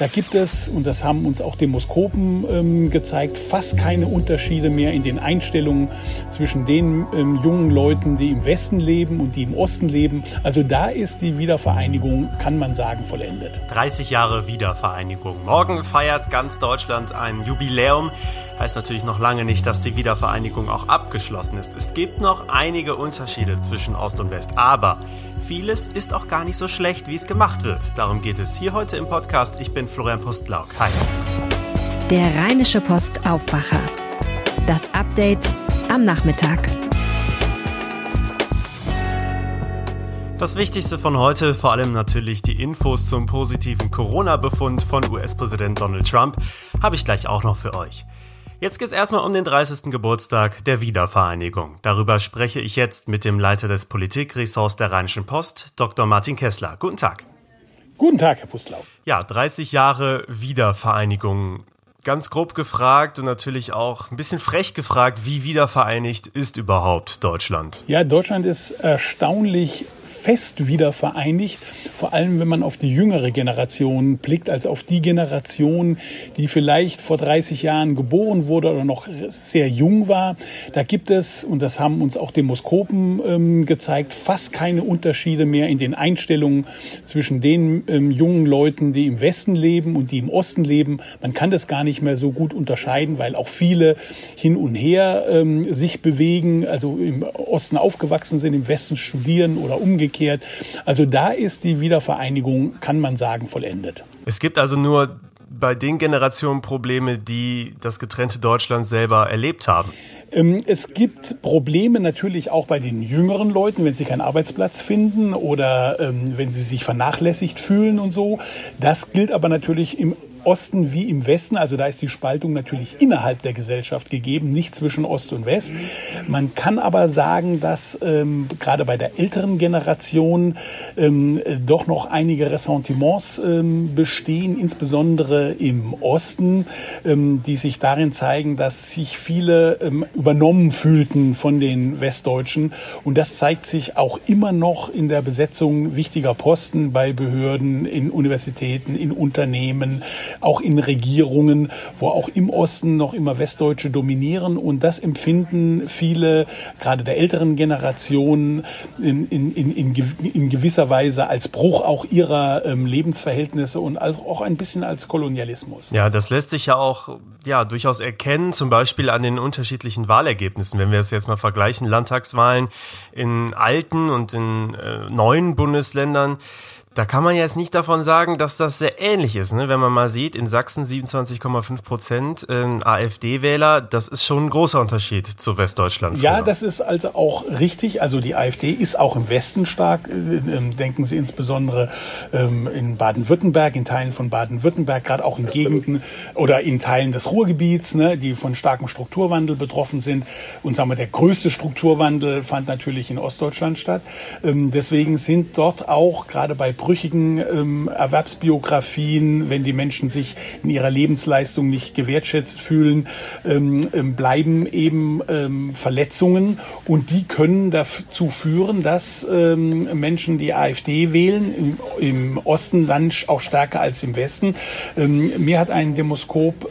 Da gibt es, und das haben uns auch Demoskopen ähm, gezeigt, fast keine Unterschiede mehr in den Einstellungen zwischen den ähm, jungen Leuten, die im Westen leben und die im Osten leben. Also da ist die Wiedervereinigung, kann man sagen, vollendet. 30 Jahre Wiedervereinigung. Morgen feiert ganz Deutschland ein Jubiläum. Heißt natürlich noch lange nicht, dass die Wiedervereinigung auch abgeschlossen ist. Es gibt noch einige Unterschiede zwischen Ost und West, aber vieles ist auch gar nicht so schlecht, wie es gemacht wird. Darum geht es hier heute im Podcast. Ich bin Florian Pustlauk. Hi. Der Rheinische Post Aufwacher. Das Update am Nachmittag. Das Wichtigste von heute, vor allem natürlich die Infos zum positiven Corona-Befund von US-Präsident Donald Trump, habe ich gleich auch noch für euch. Jetzt geht's erstmal um den 30. Geburtstag der Wiedervereinigung. Darüber spreche ich jetzt mit dem Leiter des Politikressorts der Rheinischen Post, Dr. Martin Kessler. Guten Tag. Guten Tag, Herr Pustlau. Ja, 30 Jahre Wiedervereinigung. Ganz grob gefragt und natürlich auch ein bisschen frech gefragt, wie wiedervereinigt ist überhaupt Deutschland? Ja, Deutschland ist erstaunlich fest wieder vereinigt, vor allem wenn man auf die jüngere Generation blickt, als auf die Generation, die vielleicht vor 30 Jahren geboren wurde oder noch sehr jung war. Da gibt es, und das haben uns auch Demoskopen ähm, gezeigt, fast keine Unterschiede mehr in den Einstellungen zwischen den ähm, jungen Leuten, die im Westen leben und die im Osten leben. Man kann das gar nicht mehr so gut unterscheiden, weil auch viele hin und her ähm, sich bewegen, also im Osten aufgewachsen sind, im Westen studieren oder umgekehrt umgekehrt. Also da ist die Wiedervereinigung, kann man sagen, vollendet. Es gibt also nur bei den Generationen Probleme, die das getrennte Deutschland selber erlebt haben. Ähm, es gibt Probleme natürlich auch bei den jüngeren Leuten, wenn sie keinen Arbeitsplatz finden oder ähm, wenn sie sich vernachlässigt fühlen und so. Das gilt aber natürlich im Osten wie im Westen. Also da ist die Spaltung natürlich innerhalb der Gesellschaft gegeben, nicht zwischen Ost und West. Man kann aber sagen, dass ähm, gerade bei der älteren Generation ähm, doch noch einige Ressentiments ähm, bestehen, insbesondere im Osten, ähm, die sich darin zeigen, dass sich viele ähm, übernommen fühlten von den Westdeutschen. Und das zeigt sich auch immer noch in der Besetzung wichtiger Posten bei Behörden, in Universitäten, in Unternehmen auch in Regierungen, wo auch im Osten noch immer Westdeutsche dominieren. Und das empfinden viele, gerade der älteren Generation, in, in, in, in gewisser Weise als Bruch auch ihrer ähm, Lebensverhältnisse und auch ein bisschen als Kolonialismus. Ja, das lässt sich ja auch ja, durchaus erkennen, zum Beispiel an den unterschiedlichen Wahlergebnissen. Wenn wir es jetzt mal vergleichen, Landtagswahlen in alten und in äh, neuen Bundesländern, da kann man jetzt nicht davon sagen, dass das sehr ähnlich ist. Ne? Wenn man mal sieht, in Sachsen 27,5 Prozent äh, AfD-Wähler, das ist schon ein großer Unterschied zu Westdeutschland. Früher. Ja, das ist also auch richtig. Also die AfD ist auch im Westen stark. Äh, ähm, denken Sie insbesondere ähm, in Baden-Württemberg, in Teilen von Baden-Württemberg, gerade auch in Gegenden oder in Teilen des Ruhrgebiets, ne, die von starkem Strukturwandel betroffen sind. Und sagen wir, der größte Strukturwandel fand natürlich in Ostdeutschland statt. Ähm, deswegen sind dort auch gerade bei brüchigen ähm, Erwerbsbiografien, wenn die Menschen sich in ihrer Lebensleistung nicht gewertschätzt fühlen, ähm, ähm, bleiben eben ähm, Verletzungen und die können dazu führen, dass ähm, Menschen die AfD wählen, im, im Osten dann auch stärker als im Westen. Ähm, mir hat ein Demoskop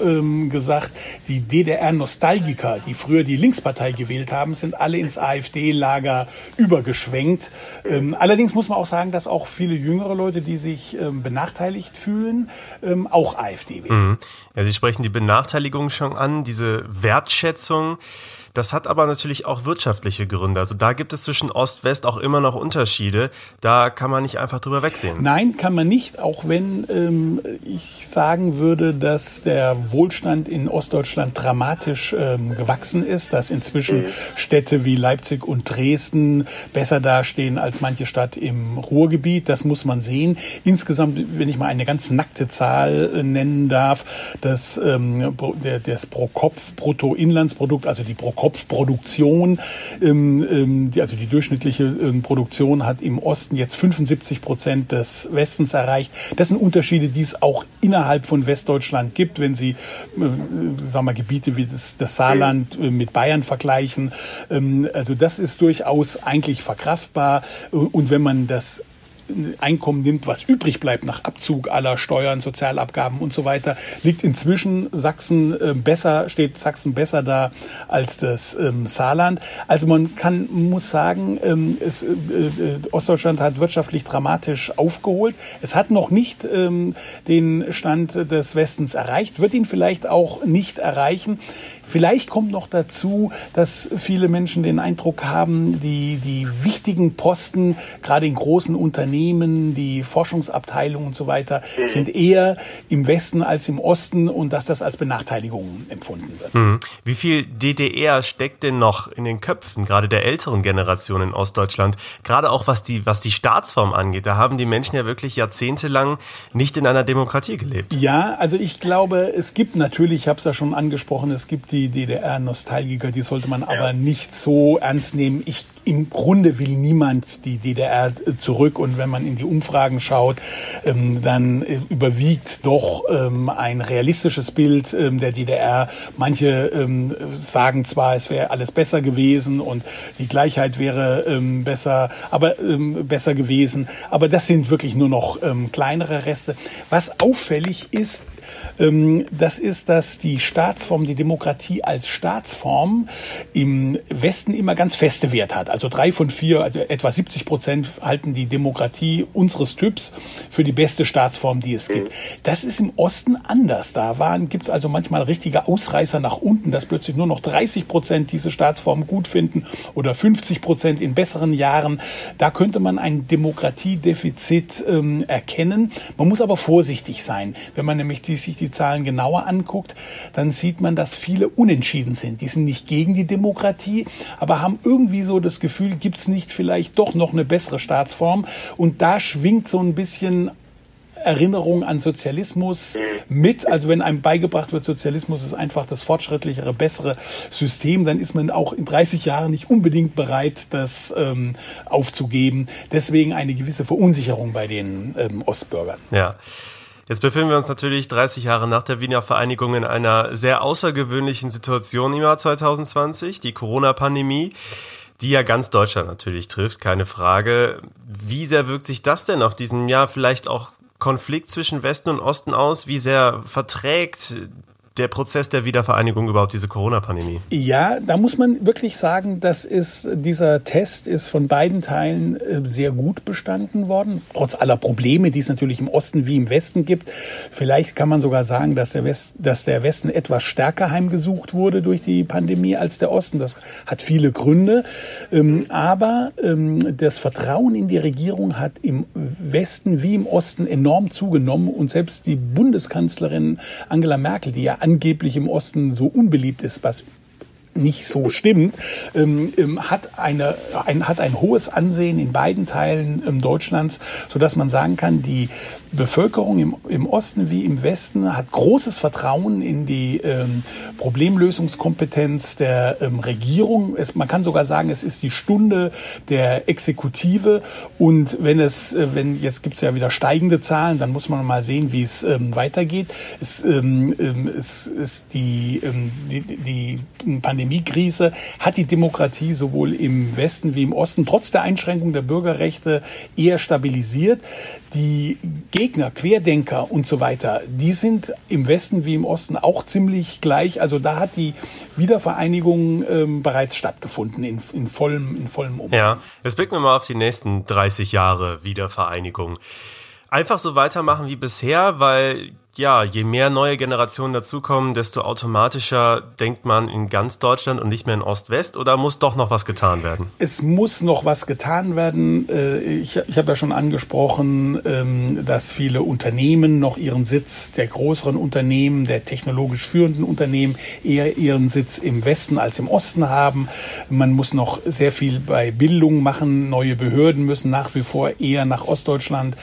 gesagt, die DDR-Nostalgiker, die früher die Linkspartei gewählt haben, sind alle ins AfD-Lager übergeschwenkt. Allerdings muss man auch sagen, dass auch viele Jünger jüngere Leute, die sich ähm, benachteiligt fühlen, ähm, auch AfD wählen. Mhm. Ja, Sie sprechen die Benachteiligung schon an, diese Wertschätzung. Das hat aber natürlich auch wirtschaftliche Gründe. Also da gibt es zwischen Ost-West auch immer noch Unterschiede. Da kann man nicht einfach drüber wegsehen. Nein, kann man nicht, auch wenn ähm, ich sagen würde, dass der Wohlstand in Ostdeutschland dramatisch ähm, gewachsen ist, dass inzwischen Städte wie Leipzig und Dresden besser dastehen als manche Stadt im Ruhrgebiet. Das muss man sehen. Insgesamt, wenn ich mal eine ganz nackte Zahl äh, nennen darf, das, ähm, das Pro-Kopf-Bruttoinlandsprodukt, also die Pro Kopfproduktion. Ähm, ähm, die, also die durchschnittliche ähm, Produktion hat im Osten jetzt 75 Prozent des Westens erreicht. Das sind Unterschiede, die es auch innerhalb von Westdeutschland gibt, wenn Sie, äh, sagen wir, Gebiete wie das, das Saarland äh, mit Bayern vergleichen. Ähm, also das ist durchaus eigentlich verkraftbar. Und wenn man das Einkommen nimmt, was übrig bleibt nach Abzug aller Steuern, Sozialabgaben und so weiter, liegt inzwischen Sachsen äh, besser, steht Sachsen besser da als das ähm, Saarland. Also man kann, muss sagen, ähm, es, äh, äh, Ostdeutschland hat wirtschaftlich dramatisch aufgeholt. Es hat noch nicht ähm, den Stand des Westens erreicht, wird ihn vielleicht auch nicht erreichen. Vielleicht kommt noch dazu, dass viele Menschen den Eindruck haben, die, die wichtigen Posten, gerade in großen Unternehmen, die Forschungsabteilungen und so weiter, mhm. sind eher im Westen als im Osten und dass das als Benachteiligung empfunden wird. Mhm. Wie viel DDR steckt denn noch in den Köpfen, gerade der älteren Generation in Ostdeutschland? Gerade auch was die, was die Staatsform angeht. Da haben die Menschen ja wirklich jahrzehntelang nicht in einer Demokratie gelebt. Ja, also ich glaube, es gibt natürlich, ich habe es ja schon angesprochen, es gibt die die DDR-Nostalgiker, die sollte man ja. aber nicht so ernst nehmen. Ich im Grunde will niemand die DDR zurück und wenn man in die Umfragen schaut, ähm, dann äh, überwiegt doch ähm, ein realistisches Bild ähm, der DDR. Manche sagen zwar, es wäre alles besser gewesen und die Gleichheit wäre besser, aber besser gewesen, aber das sind wirklich nur noch kleinere Reste. Was auffällig ist, das ist, dass die Staatsform, die Demokratie als Staatsform im Westen immer ganz feste Wert hat. Also drei von vier, also etwa 70 Prozent halten die Demokratie unseres Typs für die beste Staatsform, die es gibt. Das ist im Osten anders. Da gibt es also manchmal richtige Ausreißer nach unten, dass plötzlich nur noch 30 Prozent diese Staatsform gut finden oder 50 Prozent in besseren Jahren. Da könnte man ein Demokratiedefizit ähm, erkennen. Man muss aber vorsichtig sein, wenn man nämlich die sich die Zahlen genauer anguckt, dann sieht man, dass viele unentschieden sind. Die sind nicht gegen die Demokratie, aber haben irgendwie so das Gefühl, gibt es nicht vielleicht doch noch eine bessere Staatsform? Und da schwingt so ein bisschen Erinnerung an Sozialismus mit. Also wenn einem beigebracht wird, Sozialismus ist einfach das fortschrittlichere, bessere System, dann ist man auch in 30 Jahren nicht unbedingt bereit, das ähm, aufzugeben. Deswegen eine gewisse Verunsicherung bei den ähm, Ostbürgern. Ja. Jetzt befinden wir uns natürlich 30 Jahre nach der Wiener Vereinigung in einer sehr außergewöhnlichen Situation im Jahr 2020, die Corona-Pandemie, die ja ganz Deutschland natürlich trifft, keine Frage. Wie sehr wirkt sich das denn auf diesen Jahr vielleicht auch Konflikt zwischen Westen und Osten aus? Wie sehr verträgt der Prozess der Wiedervereinigung überhaupt diese Corona-Pandemie? Ja, da muss man wirklich sagen, dass ist, dieser Test ist von beiden Teilen äh, sehr gut bestanden worden, trotz aller Probleme, die es natürlich im Osten wie im Westen gibt. Vielleicht kann man sogar sagen, dass der, West, dass der Westen etwas stärker heimgesucht wurde durch die Pandemie als der Osten. Das hat viele Gründe. Ähm, aber ähm, das Vertrauen in die Regierung hat im Westen wie im Osten enorm zugenommen und selbst die Bundeskanzlerin Angela Merkel, die ja angeblich im Osten so unbeliebt ist, was nicht so stimmt, ähm, ähm, hat, eine, ein, hat ein hohes Ansehen in beiden Teilen ähm, Deutschlands, sodass man sagen kann, die Bevölkerung im, im Osten wie im Westen hat großes Vertrauen in die ähm, Problemlösungskompetenz der ähm, Regierung. Es, man kann sogar sagen, es ist die Stunde der Exekutive. Und wenn es, äh, wenn jetzt gibt es ja wieder steigende Zahlen, dann muss man mal sehen, wie es ähm, weitergeht. Es, ähm, ähm es ist die, ähm, die, die Pandemiekrise hat die Demokratie sowohl im Westen wie im Osten trotz der Einschränkung der Bürgerrechte eher stabilisiert. Die Gegner, Querdenker und so weiter, die sind im Westen wie im Osten auch ziemlich gleich. Also da hat die Wiedervereinigung ähm, bereits stattgefunden in, in, vollem, in vollem Umfang. Ja, jetzt blicken wir mal auf die nächsten 30 Jahre Wiedervereinigung. Einfach so weitermachen wie bisher, weil ja, je mehr neue Generationen dazukommen, desto automatischer denkt man in ganz Deutschland und nicht mehr in Ost-West oder muss doch noch was getan werden? Es muss noch was getan werden. Äh, ich, ich habe ja schon angesprochen, ähm, dass viele Unternehmen noch ihren Sitz der größeren Unternehmen, der technologisch führenden Unternehmen eher ihren Sitz im Westen als im Osten haben. Man muss noch sehr viel bei Bildung machen. Neue Behörden müssen nach wie vor eher nach Ostdeutschland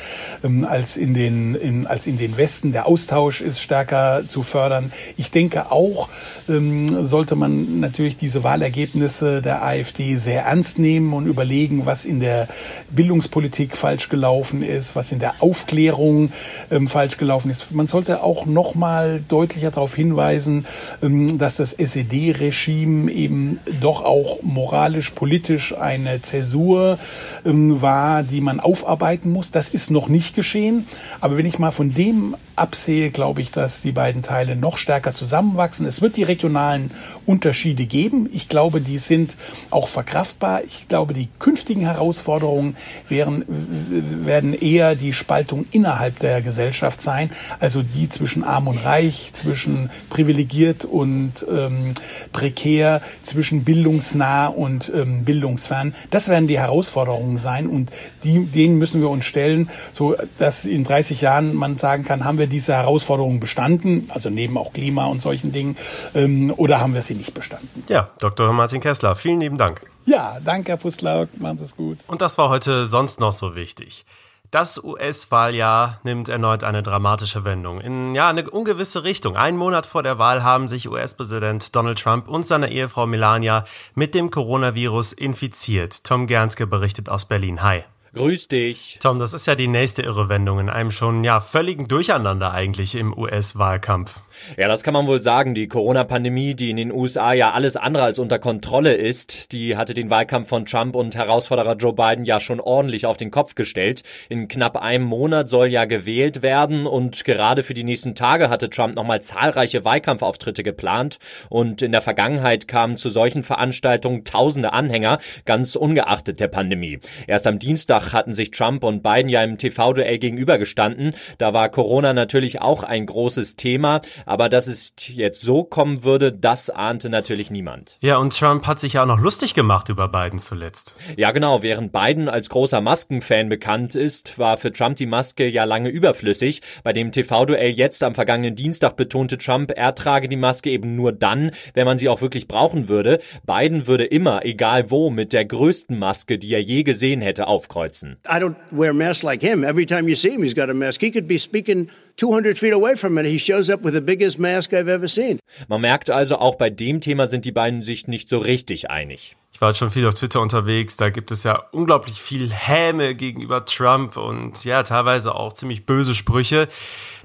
ähm, als in den, in, als in den Westen. Der Austausch ist stärker zu fördern. Ich denke auch, ähm, sollte man natürlich diese Wahlergebnisse der AfD sehr ernst nehmen und überlegen, was in der Bildungspolitik falsch gelaufen ist, was in der Aufklärung ähm, falsch gelaufen ist. Man sollte auch noch mal deutlicher darauf hinweisen, ähm, dass das SED-Regime eben doch auch moralisch, politisch eine Zäsur ähm, war, die man aufarbeiten muss. Das ist noch nicht geschehen. Aber wenn ich mal von dem absehe, glaube ich, dass die beiden Teile noch stärker zusammenwachsen. Es wird die regionalen Unterschiede geben. Ich glaube, die sind auch verkraftbar. Ich glaube, die künftigen Herausforderungen wären, werden eher die Spaltung innerhalb der Gesellschaft sein, also die zwischen Arm und Reich, zwischen privilegiert und ähm, prekär, zwischen bildungsnah und ähm, bildungsfern. Das werden die Herausforderungen sein und die, denen müssen wir uns stellen, so dass in 30 Jahren man sagen kann, haben wir diese Herausforderungen bestanden, also neben auch Klima und solchen Dingen, ähm, oder haben wir sie nicht bestanden? Ja, Dr. Martin Kessler, vielen lieben Dank. Ja, danke, Herr Puslauk. Machen Sie es gut. Und das war heute sonst noch so wichtig. Das US-Wahljahr nimmt erneut eine dramatische Wendung. In ja, eine ungewisse Richtung. Einen Monat vor der Wahl haben sich US-Präsident Donald Trump und seine Ehefrau Melania mit dem Coronavirus infiziert. Tom Gernske berichtet aus Berlin. Hi. Grüß dich. Tom, das ist ja die nächste Irrewendung in einem schon ja völligen Durcheinander eigentlich im US-Wahlkampf. Ja, das kann man wohl sagen. Die Corona-Pandemie, die in den USA ja alles andere als unter Kontrolle ist, die hatte den Wahlkampf von Trump und Herausforderer Joe Biden ja schon ordentlich auf den Kopf gestellt. In knapp einem Monat soll ja gewählt werden und gerade für die nächsten Tage hatte Trump nochmal zahlreiche Wahlkampfauftritte geplant und in der Vergangenheit kamen zu solchen Veranstaltungen tausende Anhänger, ganz ungeachtet der Pandemie. Erst am Dienstag hatten sich Trump und Biden ja im TV-Duell gegenübergestanden. Da war Corona natürlich auch ein großes Thema, aber dass es jetzt so kommen würde, das ahnte natürlich niemand. Ja, und Trump hat sich ja auch noch lustig gemacht über Biden zuletzt. Ja, genau. Während Biden als großer Maskenfan bekannt ist, war für Trump die Maske ja lange überflüssig. Bei dem TV-Duell jetzt am vergangenen Dienstag betonte Trump, er trage die Maske eben nur dann, wenn man sie auch wirklich brauchen würde. Biden würde immer, egal wo, mit der größten Maske, die er je gesehen hätte, aufkreuzen. I don't wear masks like him. Every time you see him, he's got a mask. He could be speaking 200 feet away from it. He shows up with the biggest mask I've ever seen. Man merkt also, auch bei dem Thema sind die beiden sich nicht so richtig einig. Ich war schon viel auf Twitter unterwegs, da gibt es ja unglaublich viel Häme gegenüber Trump und ja, teilweise auch ziemlich böse Sprüche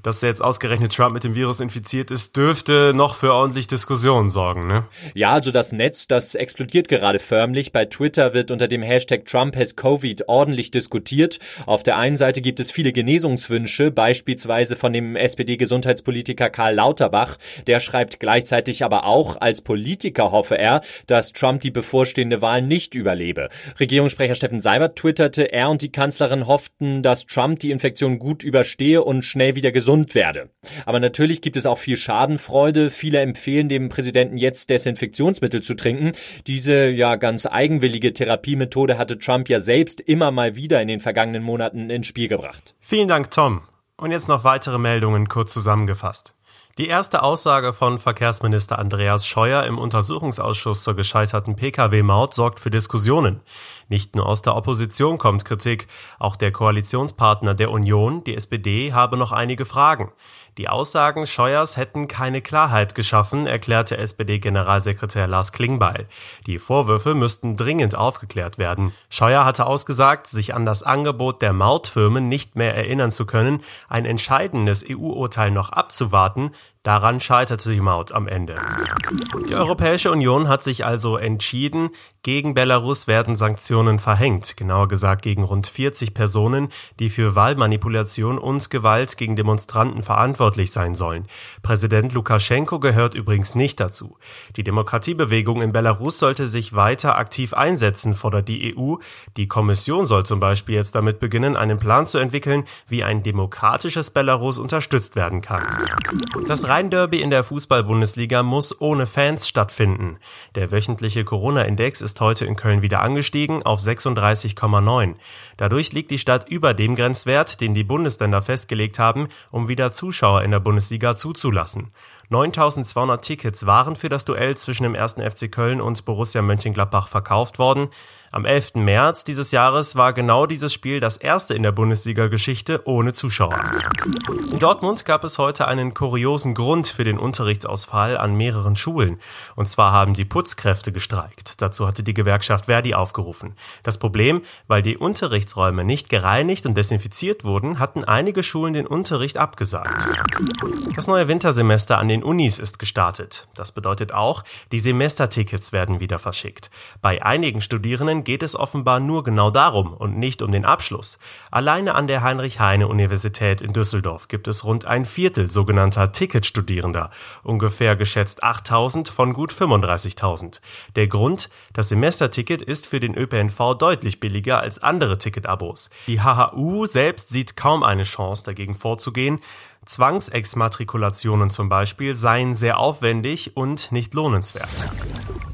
dass jetzt ausgerechnet Trump mit dem Virus infiziert ist, dürfte noch für ordentlich Diskussionen sorgen, ne? Ja, also das Netz, das explodiert gerade förmlich. Bei Twitter wird unter dem Hashtag Trump has Covid ordentlich diskutiert. Auf der einen Seite gibt es viele Genesungswünsche, beispielsweise von dem SPD-Gesundheitspolitiker Karl Lauterbach. Der schreibt gleichzeitig aber auch, als Politiker hoffe er, dass Trump die bevorstehende Wahl nicht überlebe. Regierungssprecher Steffen Seibert twitterte, er und die Kanzlerin hofften, dass Trump die Infektion gut überstehe und schnell wieder gesund werde. Aber natürlich gibt es auch viel Schadenfreude. Viele empfehlen dem Präsidenten jetzt Desinfektionsmittel zu trinken. Diese ja ganz eigenwillige Therapiemethode hatte Trump ja selbst immer mal wieder in den vergangenen Monaten ins Spiel gebracht. Vielen Dank, Tom. Und jetzt noch weitere Meldungen kurz zusammengefasst. Die erste Aussage von Verkehrsminister Andreas Scheuer im Untersuchungsausschuss zur gescheiterten Pkw-Maut sorgt für Diskussionen. Nicht nur aus der Opposition kommt Kritik, auch der Koalitionspartner der Union, die SPD, habe noch einige Fragen. Die Aussagen Scheuers hätten keine Klarheit geschaffen, erklärte SPD-Generalsekretär Lars Klingbeil. Die Vorwürfe müssten dringend aufgeklärt werden. Scheuer hatte ausgesagt, sich an das Angebot der Mautfirmen nicht mehr erinnern zu können, ein entscheidendes EU-Urteil noch abzuwarten, Daran scheiterte die Maut am Ende. Die Europäische Union hat sich also entschieden, gegen Belarus werden Sanktionen verhängt, genauer gesagt gegen rund 40 Personen, die für Wahlmanipulation und Gewalt gegen Demonstranten verantwortlich sein sollen. Präsident Lukaschenko gehört übrigens nicht dazu. Die Demokratiebewegung in Belarus sollte sich weiter aktiv einsetzen, fordert die EU. Die Kommission soll zum Beispiel jetzt damit beginnen, einen Plan zu entwickeln, wie ein demokratisches Belarus unterstützt werden kann. Das Rhein-Derby in der Fußball-Bundesliga muss ohne Fans stattfinden. Der wöchentliche Corona-Index ist heute in Köln wieder angestiegen auf 36,9. Dadurch liegt die Stadt über dem Grenzwert, den die Bundesländer festgelegt haben, um wieder Zuschauer in der Bundesliga zuzulassen. 9200 Tickets waren für das Duell zwischen dem 1. FC Köln und Borussia Mönchengladbach verkauft worden. Am 11. März dieses Jahres war genau dieses Spiel das erste in der Bundesliga-Geschichte ohne Zuschauer. In Dortmund gab es heute einen kuriosen Grund für den Unterrichtsausfall an mehreren Schulen. Und zwar haben die Putzkräfte gestreikt. Dazu hatte die Gewerkschaft Verdi aufgerufen. Das Problem, weil die Unterrichtsräume nicht gereinigt und desinfiziert wurden, hatten einige Schulen den Unterricht abgesagt. Das neue Wintersemester an den Unis ist gestartet. Das bedeutet auch, die Semestertickets werden wieder verschickt. Bei einigen Studierenden geht es offenbar nur genau darum und nicht um den Abschluss. Alleine an der Heinrich-Heine-Universität in Düsseldorf gibt es rund ein Viertel sogenannter Ticketstudierender, ungefähr geschätzt 8000 von gut 35.000. Der Grund, das Semesterticket ist für den ÖPNV deutlich billiger als andere Ticketabos. Die HHU selbst sieht kaum eine Chance dagegen vorzugehen, Zwangsexmatrikulationen zum Beispiel seien sehr aufwendig und nicht lohnenswert.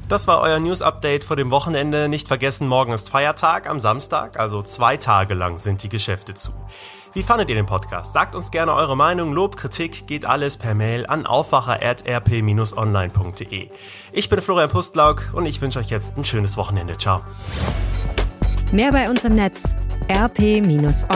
Das war euer News Update vor dem Wochenende. Nicht vergessen, morgen ist Feiertag am Samstag, also zwei Tage lang sind die Geschäfte zu. Wie fandet ihr den Podcast? Sagt uns gerne eure Meinung. Lob, Kritik geht alles per Mail an aufwacher.rp-online.de. Ich bin Florian Pustlauk und ich wünsche euch jetzt ein schönes Wochenende. Ciao. Mehr bei uns im Netz rp-online.de